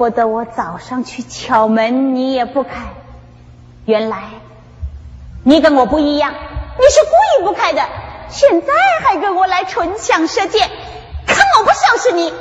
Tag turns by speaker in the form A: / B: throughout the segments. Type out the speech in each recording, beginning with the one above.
A: 不得我早上去敲门，你也不开。原来你跟我不一样，你是故意不开的。现在还跟我来唇枪舌剑，看我不收拾你！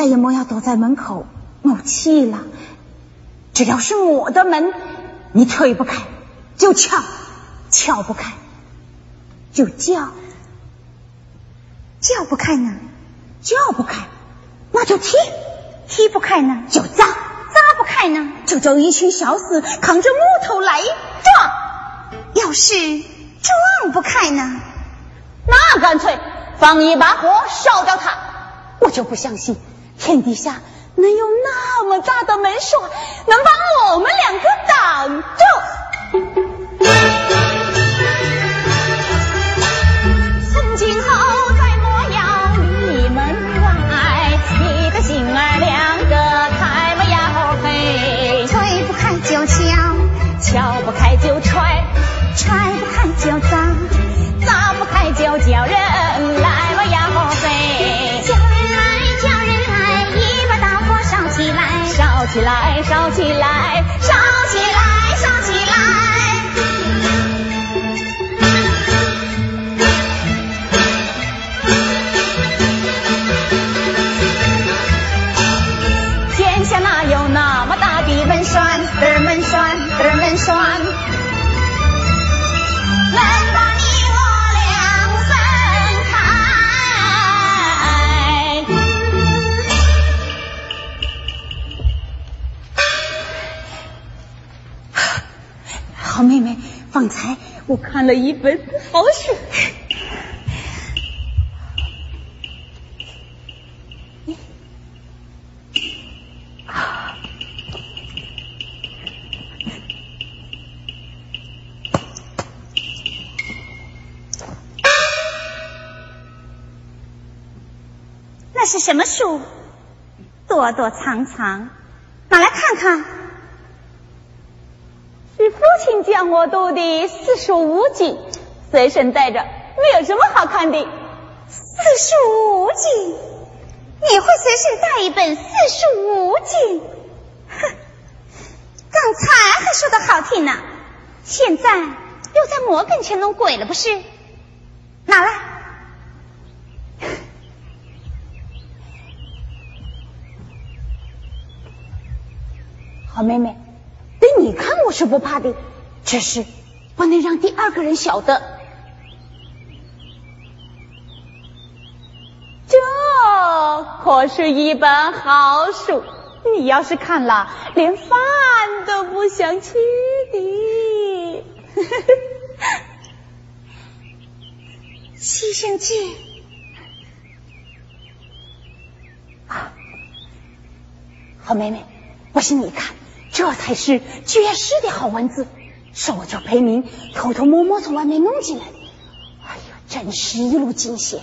A: 再也莫要躲在门口怒气了。只要是我的门，你推不开就敲，敲不开就叫，叫不开呢，叫不开那就踢，踢不开呢就砸，砸不开呢就叫一群小厮扛着木头来撞。要是撞不开呢？那干脆放一把火烧掉它，我就不相信天底下能有那么大的门锁，能把我们两个挡住。我看了一本好书，
B: 那是什么书？躲躲藏藏，拿来看看。
A: 是父亲教我读的四书五经，随身带着，没有什么好看的。
B: 四书五经，你会随身带一本四书五经？哼，刚才还说的好听呢，现在又在我跟前弄鬼了，不是？拿来，
A: 好妹妹。对，你看我是不怕的，只是不能让第二个人晓得。这可是一本好书，你要是看了，连饭都不想吃的。
B: 西圣记
A: 啊，好妹妹，不信你看。这才是绝世的好文字，是我叫裴明偷偷摸摸从外面弄进来的。哎呀，真是一路惊险。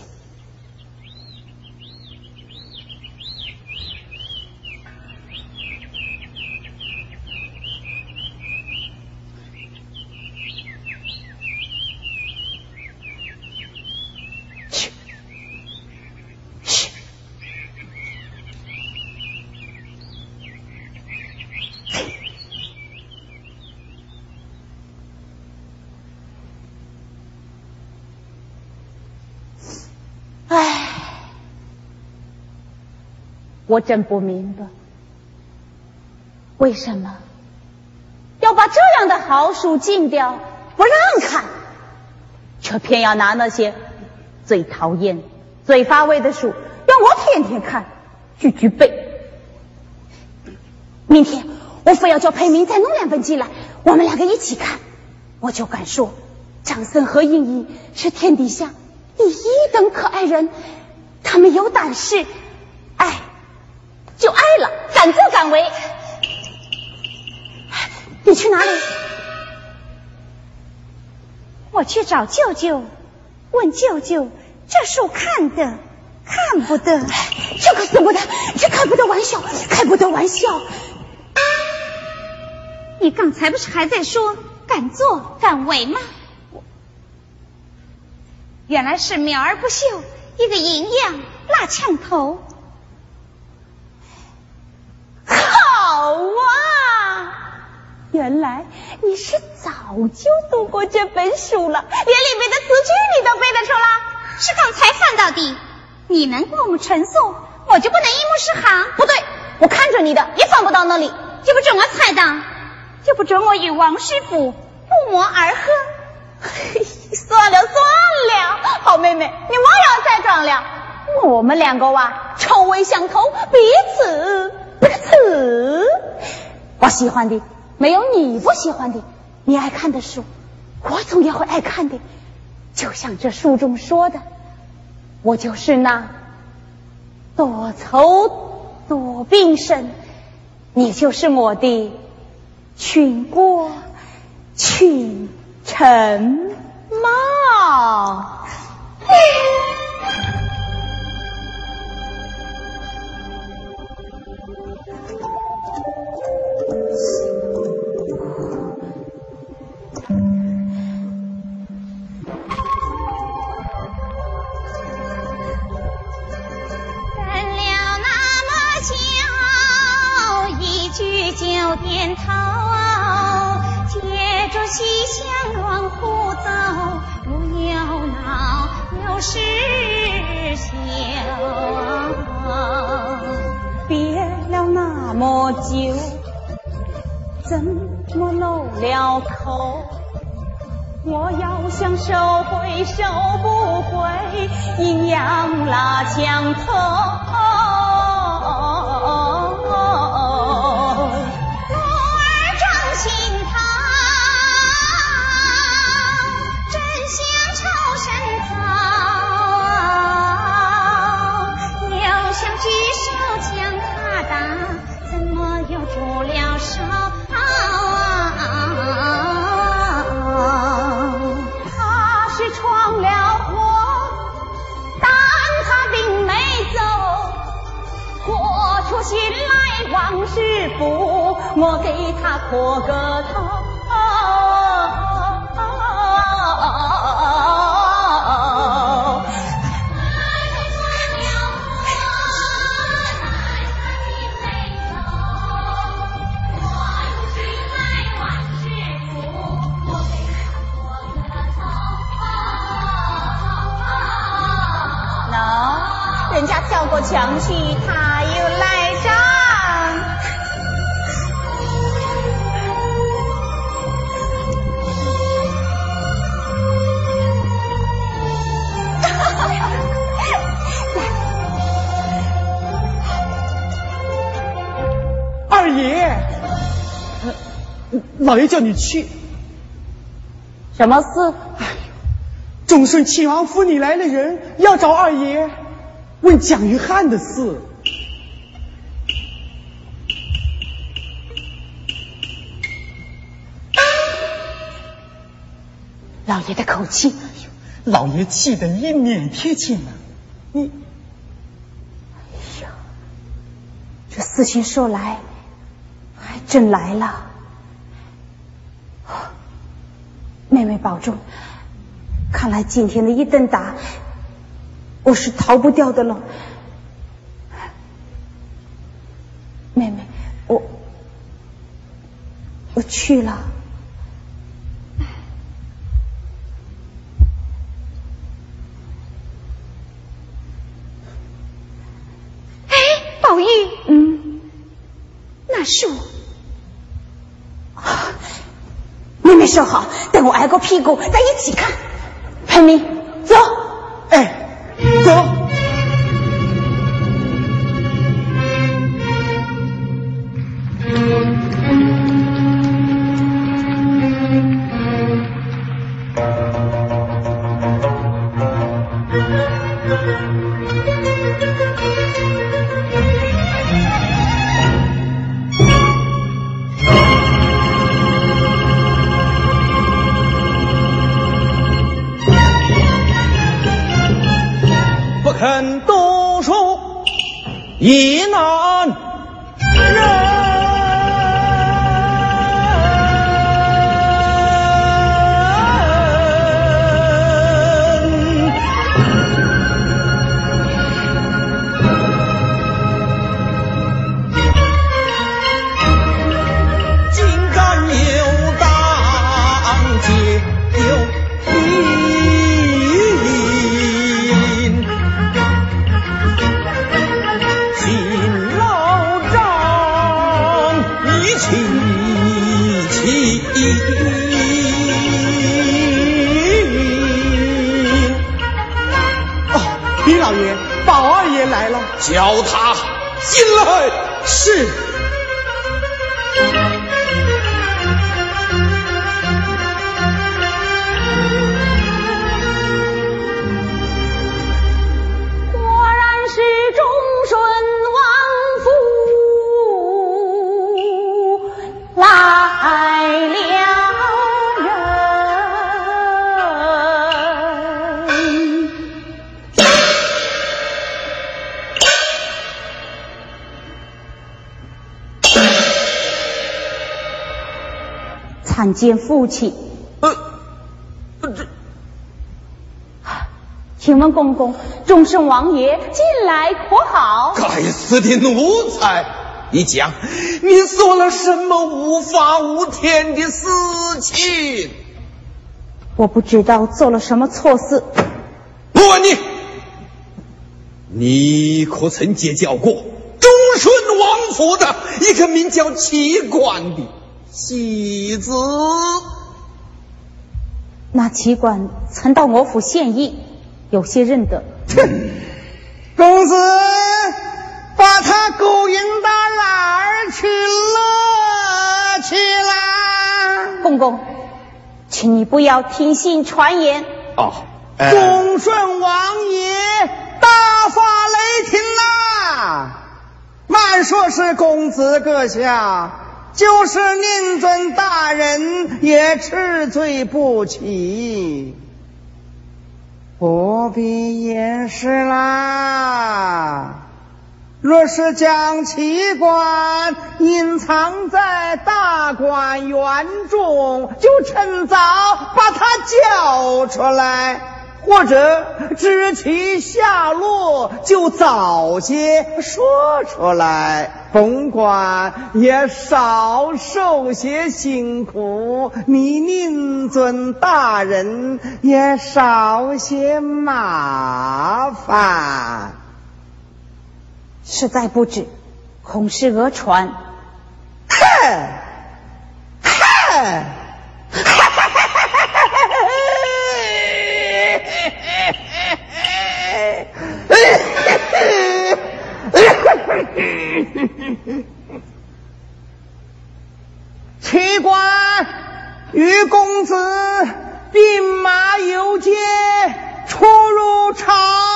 A: 我真不明白，为什么要把这样的好书禁掉，不让看，却偏要拿那些最讨厌、最乏味的书让我天天看、句句背。明天我非要叫裴明再弄两本进来，我们两个一起看，我就敢说张森和英英是天底下第一等可爱人，他们有胆识，敢为。你去哪里？
C: 我去找舅舅，问舅舅这树看得看不得？
A: 这可死不得，这开不得玩笑，开不得玩笑。
C: 你刚才不是还在说敢作敢为吗？原来是苗而不秀，一个银样拉枪头。
A: 好啊！原来你是早就读过这本书了，连里面的词句你都背得出来。
C: 是刚才翻到的。你能过目成诵，我就不能一目十行。
A: 不对，我看着你的也翻不到那里，
C: 就不准我猜的。就不准我与王师傅不谋而合。
A: 算了算了，好妹妹，你莫要再装了。我们两个哇，臭味相投，彼此不可我喜欢的没有你不喜欢的，你爱看的书，我总也会爱看的。就像这书中说的，我就是那多愁多病身，你就是我的。群过群臣帽。
C: 是想。
A: 别了那么久，怎么漏了口？我要想收回收不回，阴阳拉枪头。我给他磕个头。人家跳过墙去，他又
D: 老爷叫你去，
A: 什么事？哎呦，
D: 忠顺亲王府里来了人，要找二爷问蒋玉菡的事。
A: 老爷的口气，
D: 哎呦，老爷气得一脸贴切呢。你，
A: 哎呀，这事情说来，还真来了。妹妹保重，看来今天的一顿打，我是逃不掉的了。妹妹，我我去了。
C: 哎，宝玉。
A: 嗯，那是我。妹妹说好，等我挨个屁股，咱一起看。潘明，见父亲，
E: 呃，这，
A: 请问公公，众圣王爷近来可好？
E: 该死的奴才！你讲，你做了什么无法无天的事情？
A: 我不知道做了什么错事。
E: 不问你，你可曾结交过忠顺王府的一个名叫齐官的？喜子，
A: 那旗官曾到我府献艺，有些认得。
F: 公子把他勾引到哪儿去了？去啦。
A: 公公，请你不要听信传言。
E: 哦，
F: 恭顺王爷大发雷霆啊！慢说是公子阁下。就是宁尊大人也吃罪不起，不必掩饰啦。若是将奇观隐藏在大观园中，就趁早把他叫出来。或者知其下落，就早些说出来，甭管也少受些辛苦，你宁尊大人也少些麻烦。
A: 实在不知，恐是讹传。
F: 嗨，嗨。奇官与公子兵马游街，出入茶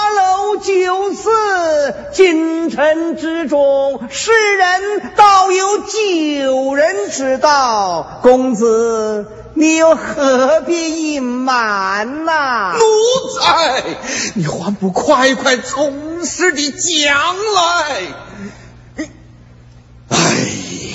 F: 楼酒肆，京城之中，世人倒有九人知道。公子。你又何必隐瞒呐？
E: 奴才，你还不快快从实的讲来？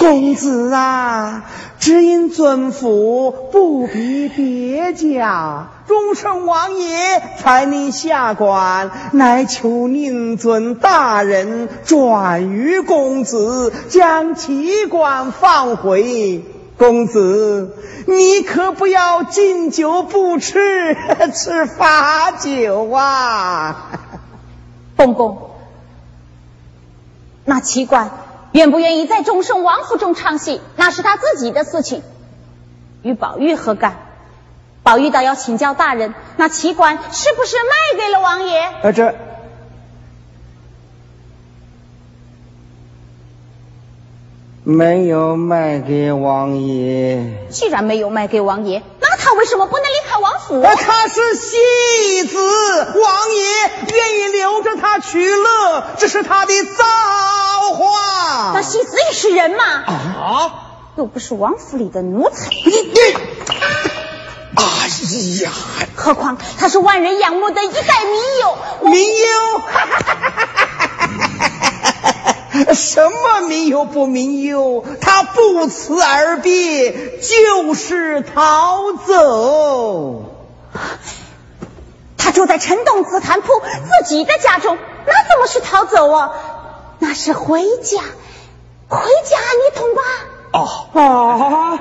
E: 哎，
F: 公子啊，只因尊府不比别家，忠顺王爷才令下官，乃求宁尊大人转于公子，将奇官放回。公子，你可不要敬酒不吃吃罚酒啊！
A: 公公，那奇官愿不愿意在众盛王府中唱戏，那是他自己的事情，与宝玉何干？宝玉倒要请教大人，那奇观是不是卖给了王爷？
F: 这没有卖给王爷。
A: 既然没有卖给王爷，那他为什么不能离开王府？
F: 他是戏子，王爷愿意留着他取乐，这是他的造化。
A: 那戏子也是人嘛，
E: 啊！
A: 又不是王府里的奴才。
E: 你你，哎呀！
A: 何况他是万人仰慕的一代名友，
F: 民友，什么民忧不民忧？他不辞而别，就是逃走。
A: 他住在陈洞紫檀铺自己的家中，那怎么是逃走啊？那是回家，回家，你懂吧？
E: 哦，
F: 啊！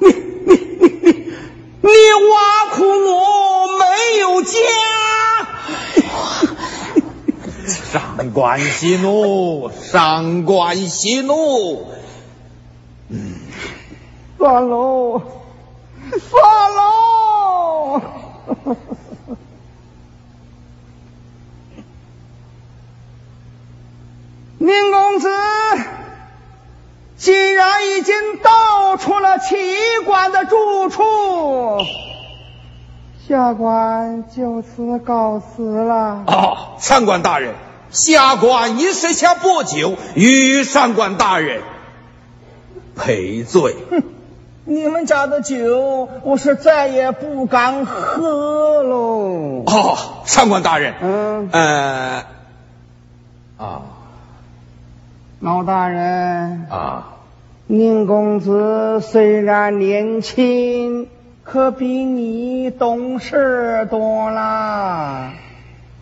F: 你你你你你挖苦我没有家！
E: 上官息怒，上官息怒。
F: 嗯算喽，算喽。宁公子，既然已经道出了齐馆的住处，下官就此告辞了。
E: 哦，参官大人，下官一时下不久与上官大人。赔罪。
F: 哼你们家的酒，我是再也不敢喝喽。
E: 哦，上官大人，
F: 嗯，
E: 呃，啊。
F: 老大人，
E: 啊，
F: 宁公子虽然年轻，可比你懂事多了，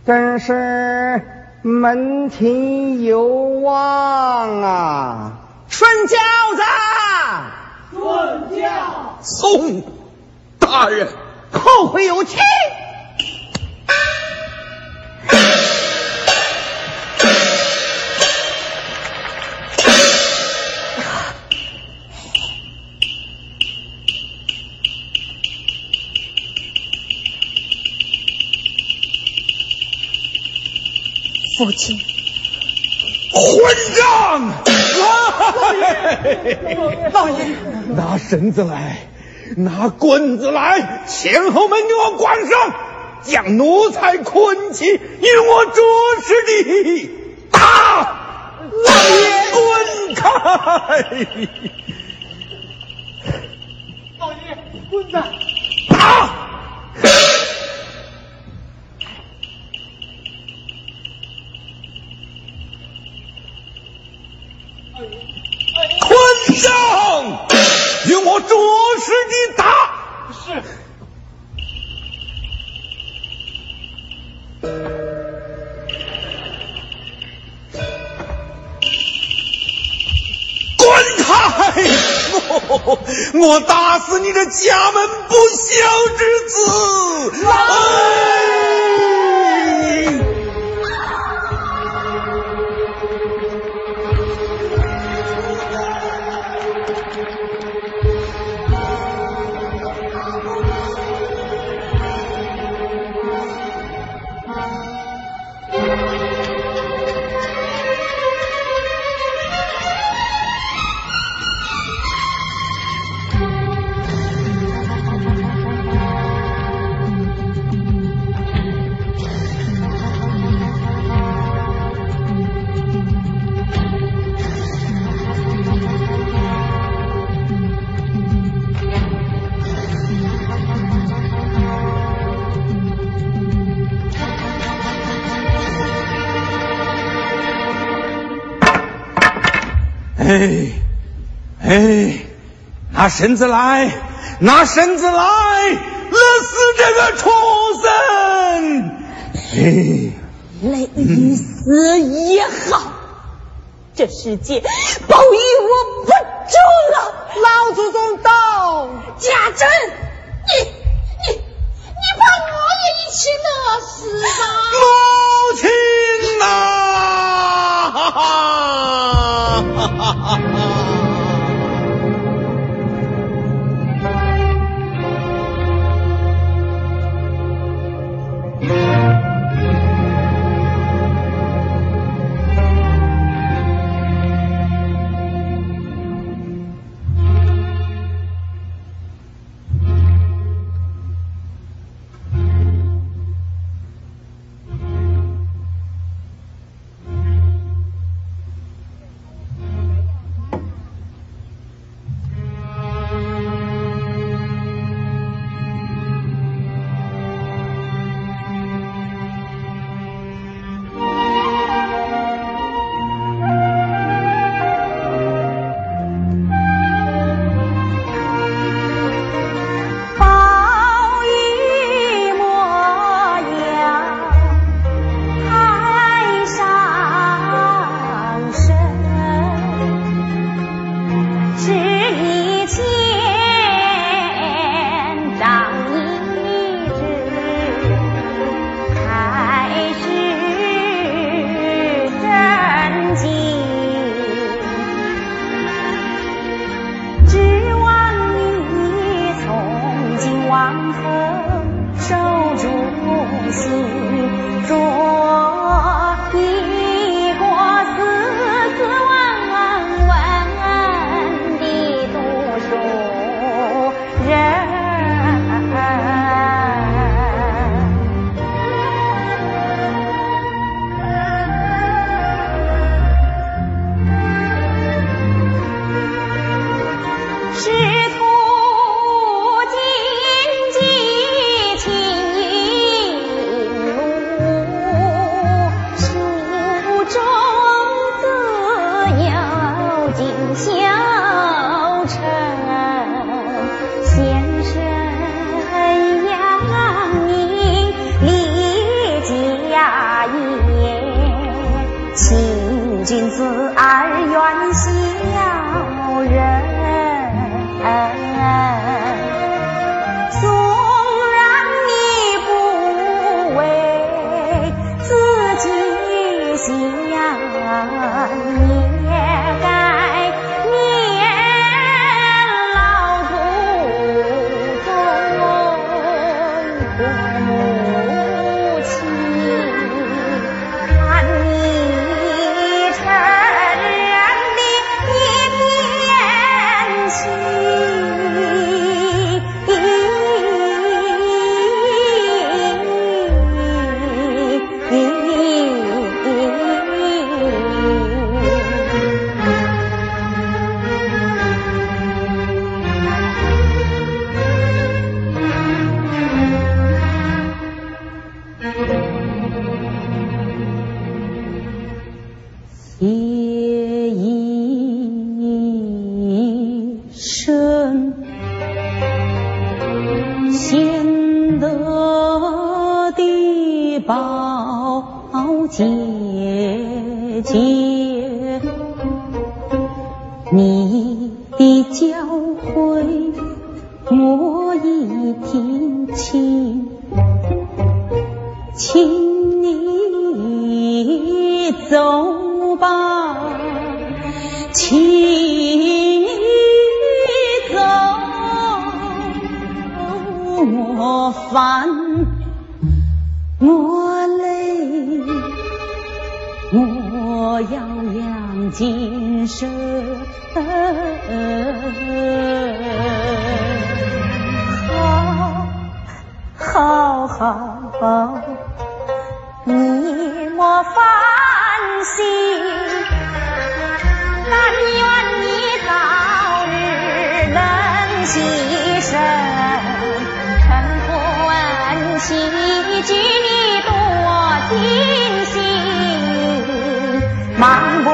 F: 真是门庭有望啊！顺轿子，顺轿，
E: 宋大人，
F: 后会有期。
A: 父亲，
E: 混账！老爷，老爷拿绳子来，拿棍子来，前后门给我关上，将奴才捆起，与我着实地打！老爷，滚开！
F: 老爷，棍子。
E: 我着实你打！
F: 是。
E: 滚开！我我打死你这家门不孝之子！哎！哎哎，拿绳子来，拿绳子来，勒死这个畜生！哎，
A: 累死也好，这世界保佑我不救了。
F: 老祖宗到，
A: 家珍，你你你把我也一起勒死吧！
E: 母亲呐、哈哈
A: 光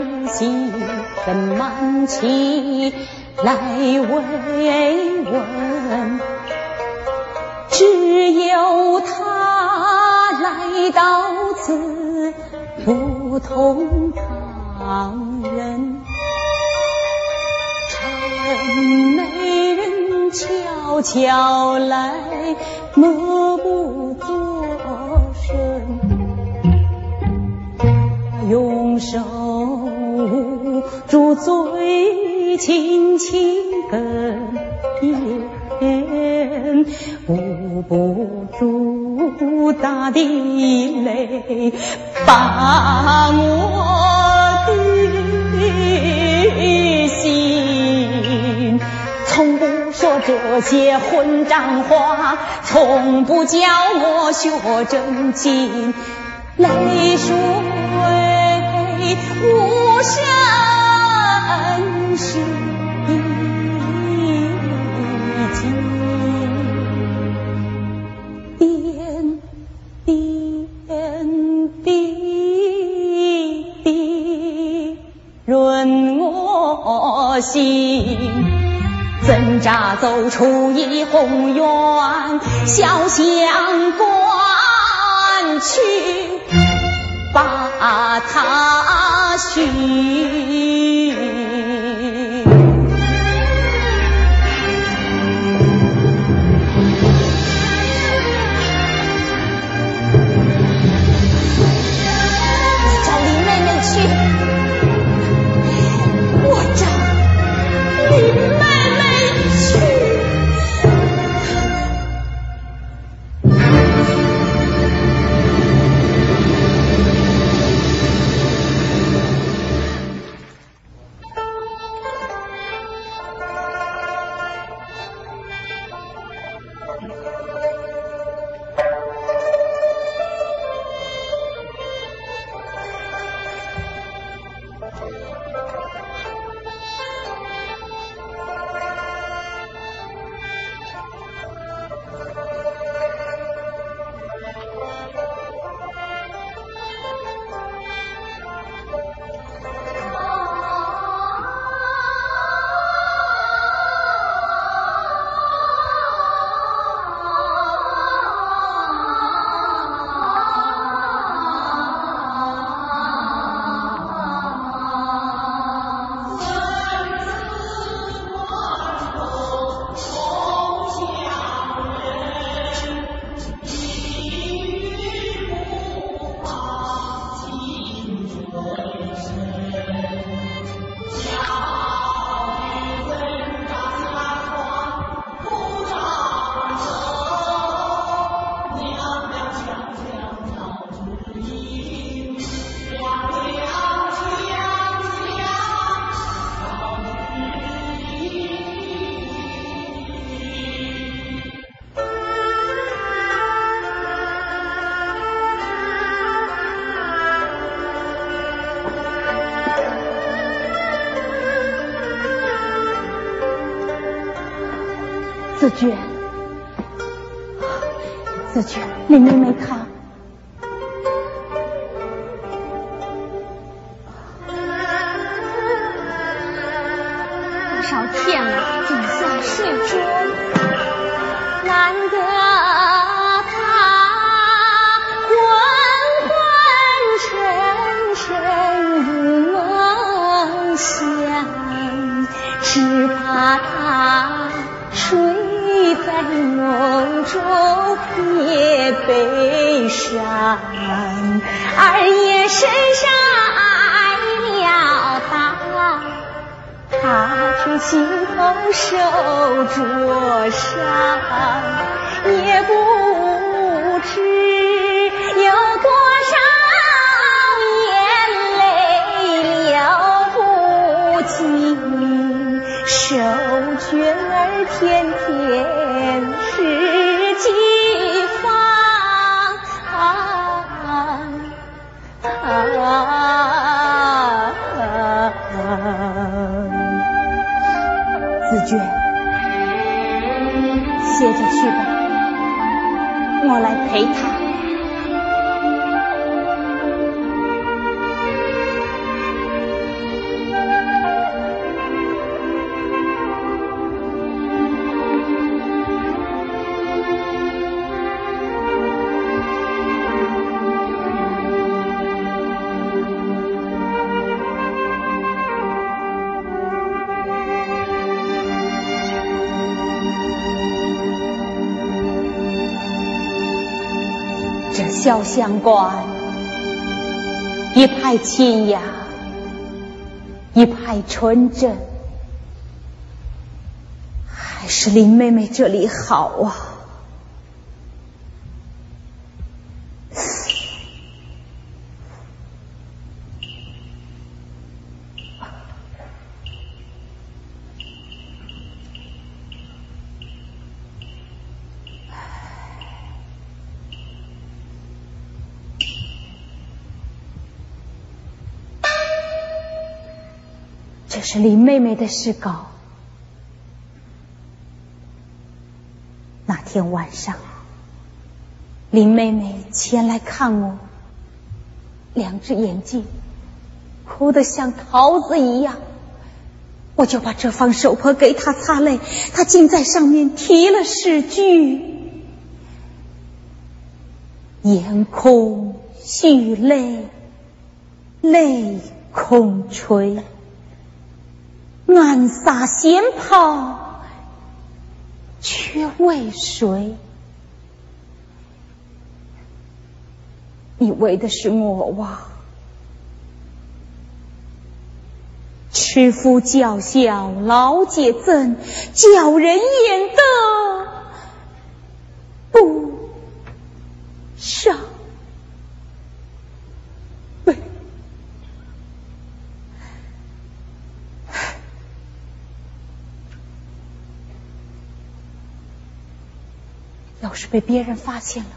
A: 的是心生满气来慰问，只有他来到此不同旁人。陈美人悄悄来，默不作声。用手住嘴，轻轻哽咽，捂不住大地泪，把我的心。从不说这些混账话，从不教我学正经，泪水。我声息静，点点滴滴润我心。挣扎走出一宏远小乡关去。把他心。子娟，子娟，你妹妹她小相馆，一派清雅，一派纯真，还是林妹妹这里好啊。这是林妹妹的诗稿。那天晚上，林妹妹前来看我，两只眼睛哭得像桃子一样，我就把这方手帕给她擦泪，她竟在上面题了诗句：“眼空蓄泪，泪空垂。”暗撒仙袍，却为谁？你为的是我哇！吃夫教孝，劳解赠，叫人言德不少。要是被别人发现了，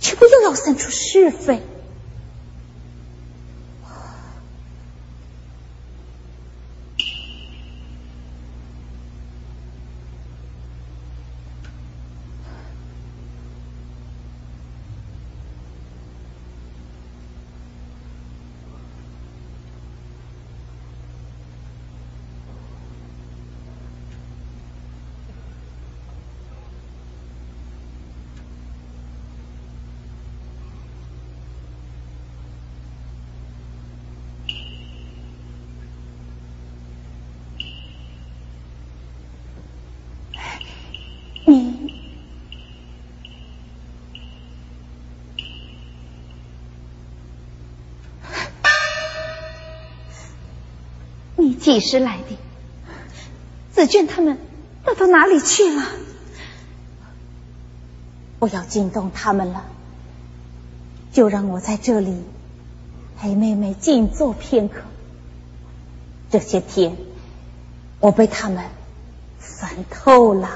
A: 岂不又要生出是非？几时来的？紫娟他们都到哪里去了？不要惊动他们了，就让我在这里陪妹妹静坐片刻。这些天我被他们烦透了，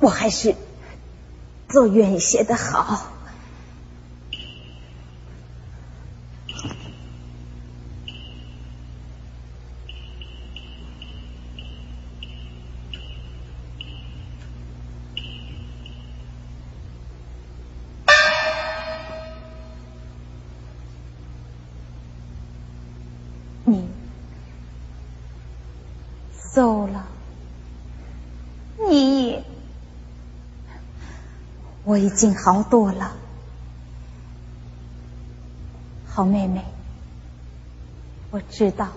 A: 我还是。坐远些的好。你走了。我已经好多了，好妹妹，我知道，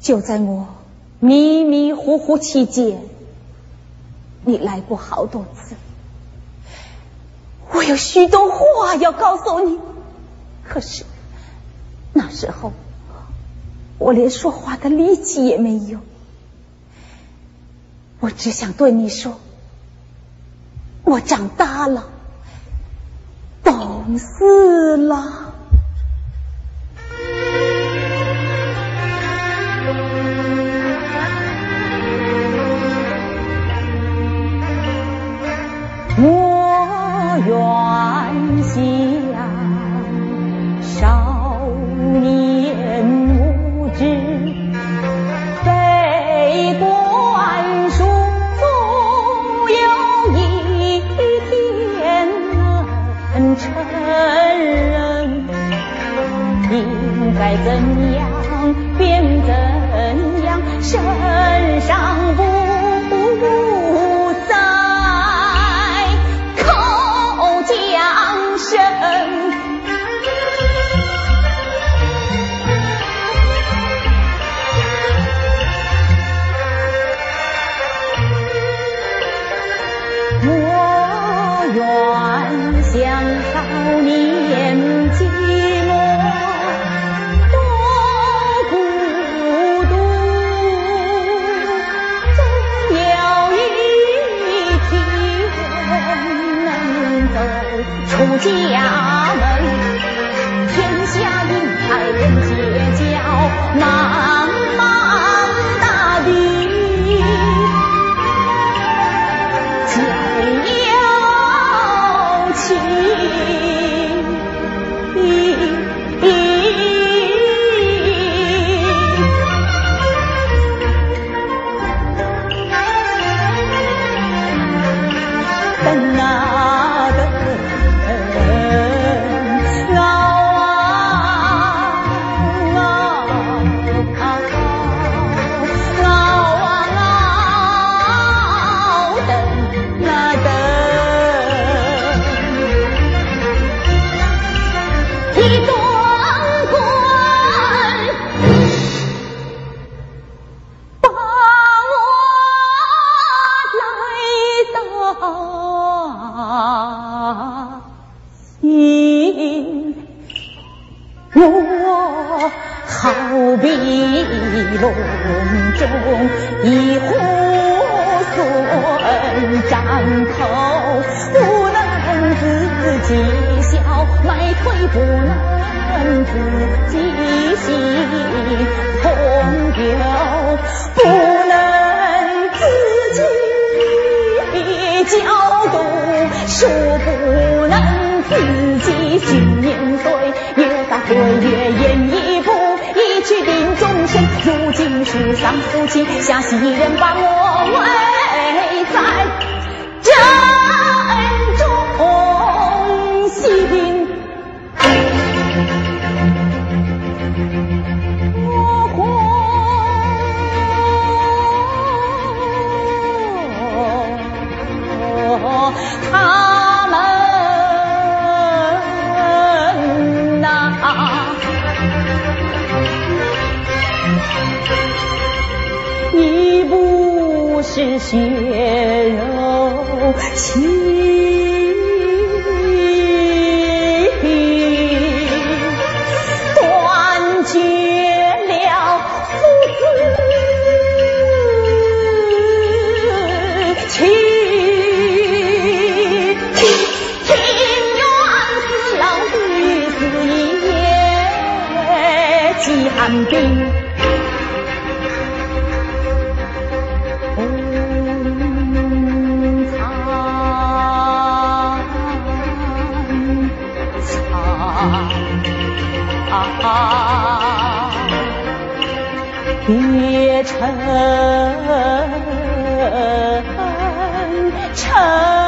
A: 就在我迷迷糊糊期间，你来过好多次，我有许多话要告诉你，可是那时候我连说话的力气也没有，我只想对你说。我长大了，懂事了。该怎样变怎样身上不一笼中，一壶酸，张口不能自己笑，迈腿不能自己行，朋友不能自己交，渡书不能自己去，年岁越大越眼迷。庭中生如今世上父亲下西人把我围在正中心。是血肉亲断绝了父子情情愿死牢死一夜饥寒冰也成成。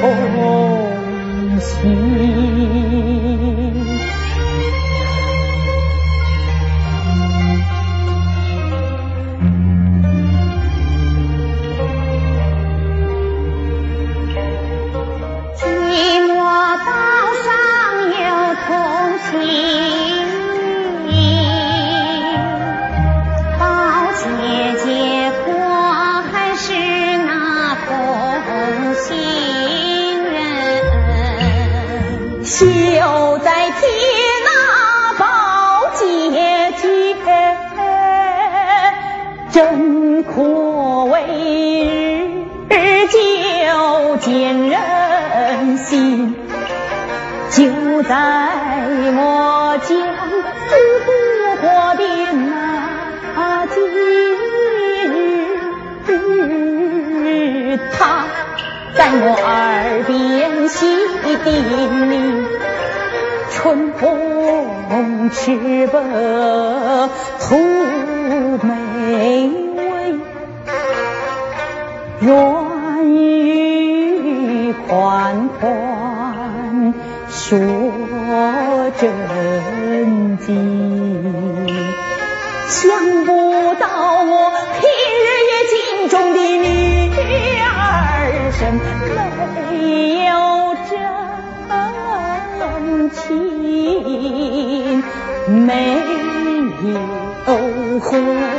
A: oh. 在我将死不过的那几日，他在我耳边细叮咛：春风赤白吐梅味，软语款款说真经。想不到我平日也敬重的女儿身，没有真情，没有魂。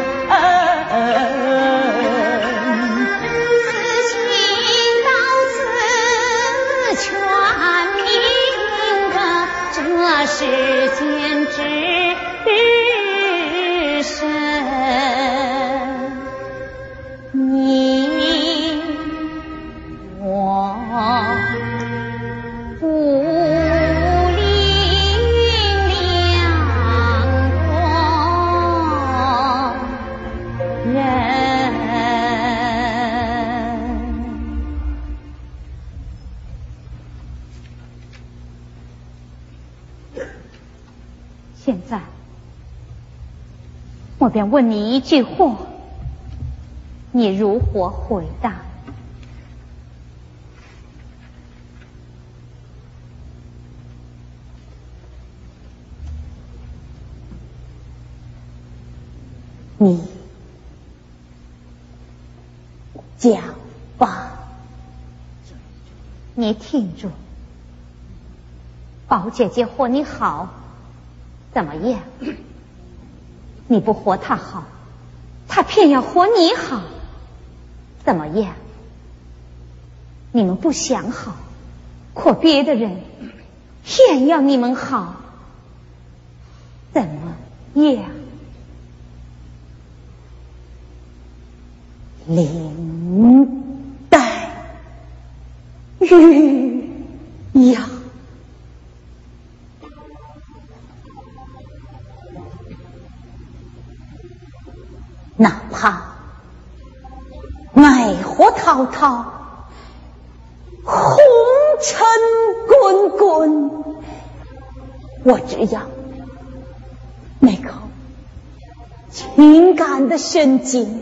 D: 世间
A: 便问你一句话，你如何回答？你讲吧，你听住，宝姐姐和你好。怎么样？你不活他好，他偏要活你好，怎么样？你们不想好，可别的人偏要你们好，怎么样？林黛玉滔滔，红尘滚滚，我只要那口情感的深井，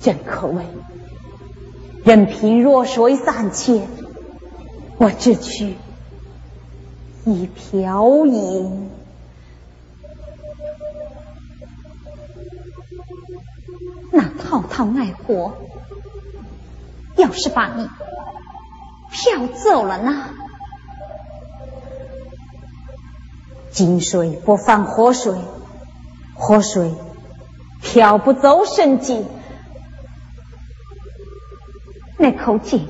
A: 真可谓任凭弱水三千，我只取一瓢饮。那滔滔爱火，要是把你漂走了呢？井水不犯河水，河水漂不走深井。那口井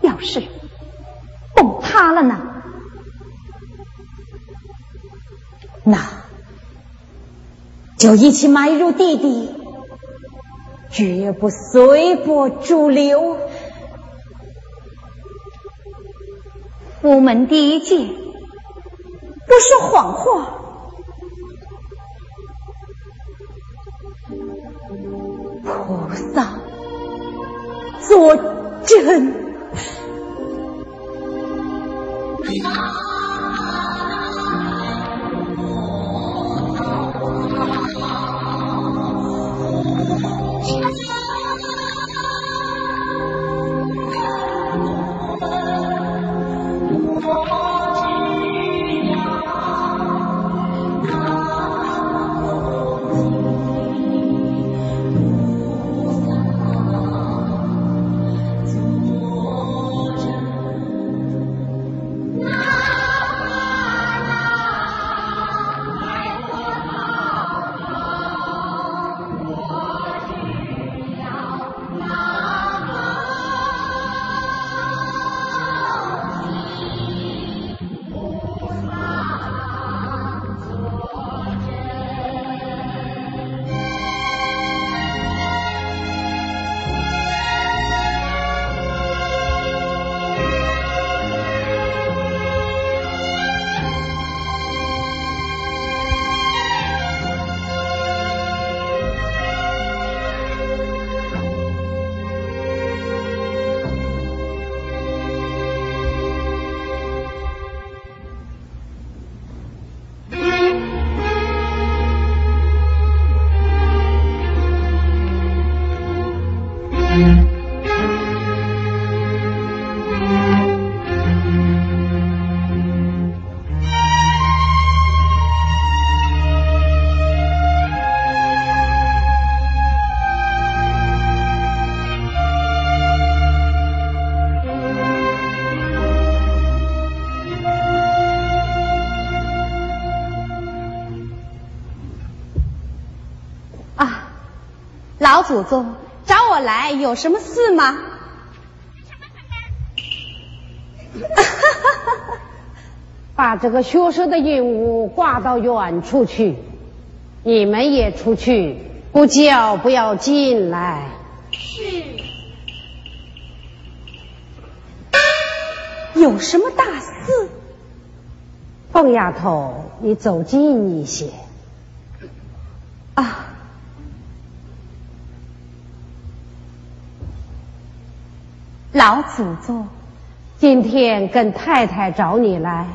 A: 要是崩塌了呢？那。就一起埋入地底，绝不随波逐流。无门第一戒，不说谎话。菩萨作证。
G: 老祖宗找我来有什么事吗？
H: 把这个学生的鹦鹉挂到远处去，你们也出去，不叫不要进来。
G: 是。有什么大事？
H: 凤丫头，你走近一些。
G: 老祖宗，
H: 今天跟太太找你来，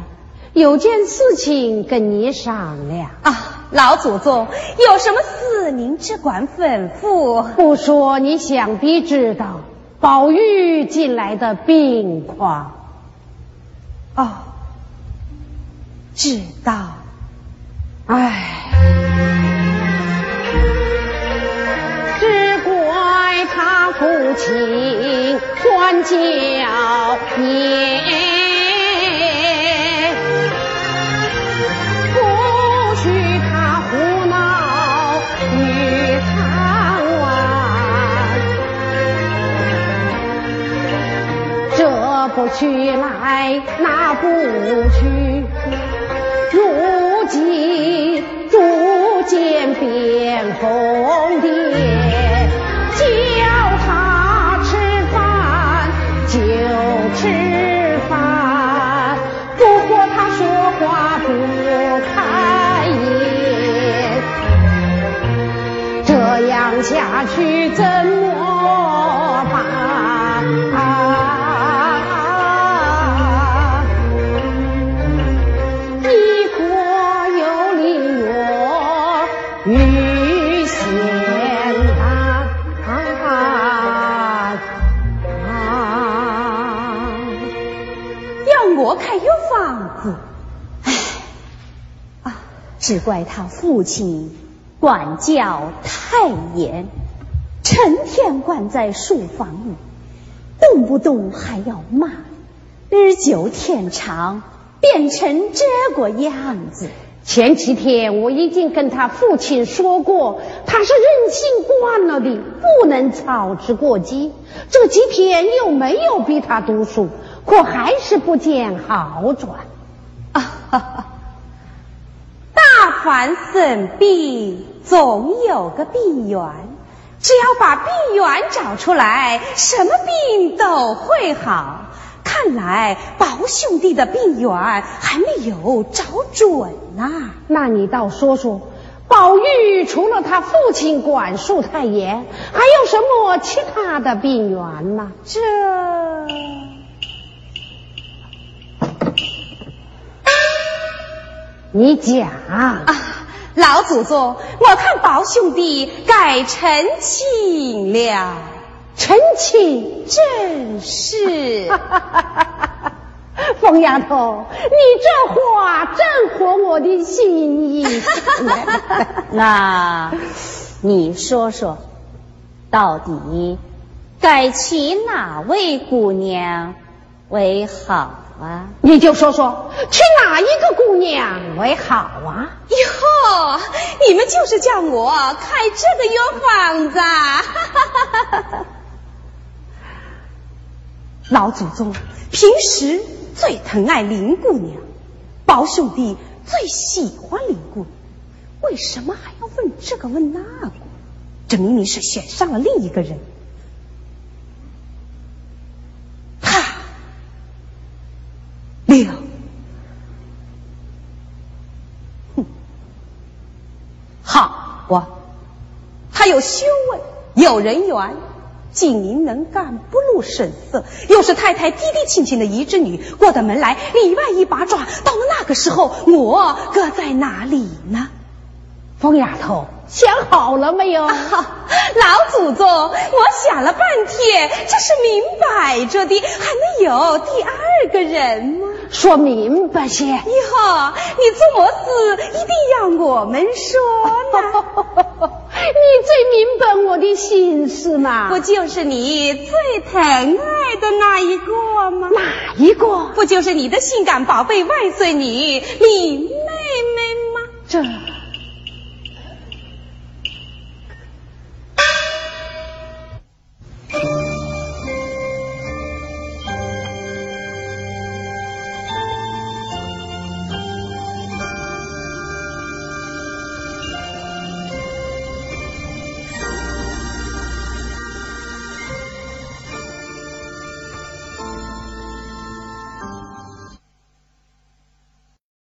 H: 有件事情跟你商量
G: 啊。老祖宗，有什么事您只管吩咐。
H: 不说，你想必知道宝玉近来的病况。
G: 哦，知道。
H: 唉，他父亲。管教你，不许他胡闹与贪玩，这不去来那不去，如今逐渐变疯癫。
G: 我开药房子，唉，啊，只怪他父亲。管教太严，成天关在书房里，动不动还要骂，日久天长，变成这个样子。
H: 前几天我已经跟他父亲说过，他是任性惯了的，不能操之过急。这几天又没有逼他读书，可还是不见好转。
G: 啊哈哈！大凡生病。总有个病源，只要把病源找出来，什么病都会好。看来宝兄弟的病源还没有找准呐。
H: 那你倒说说，宝玉除了他父亲管束太严，还有什么其他的病源呢？
G: 这，
H: 你讲
G: 啊。老祖宗，我看宝兄弟该成亲了。
H: 成亲，
G: 正是。
H: 疯丫头，你这话正合我的心意。
A: 那，你说说，到底该娶哪位姑娘为好？啊，
H: 你就说说，娶哪一个姑娘为好啊？
G: 哟，你们就是叫我开这个药方子。老祖宗平时最疼爱林姑娘，宝兄弟最喜欢林姑娘，为什么还要问这个问那个？这明明是选上了另一个人。六，哼，好我！他有学问，有人缘，精明能干，不露神色，又是太太低低亲亲的一侄女，过到门来里外一把抓。到了那个时候，我搁在哪里呢？
H: 疯丫头，想好了没有？
G: 老祖宗，我想了半天，这是明摆着的，还能有第二个人吗？
H: 说明白些。以后
G: 你做么事一定要我们说呢？
H: 你最明白我的心思嘛？
G: 不就是你最疼爱的那一个吗？
H: 哪一个？
G: 不就是你的性感宝贝外孙女李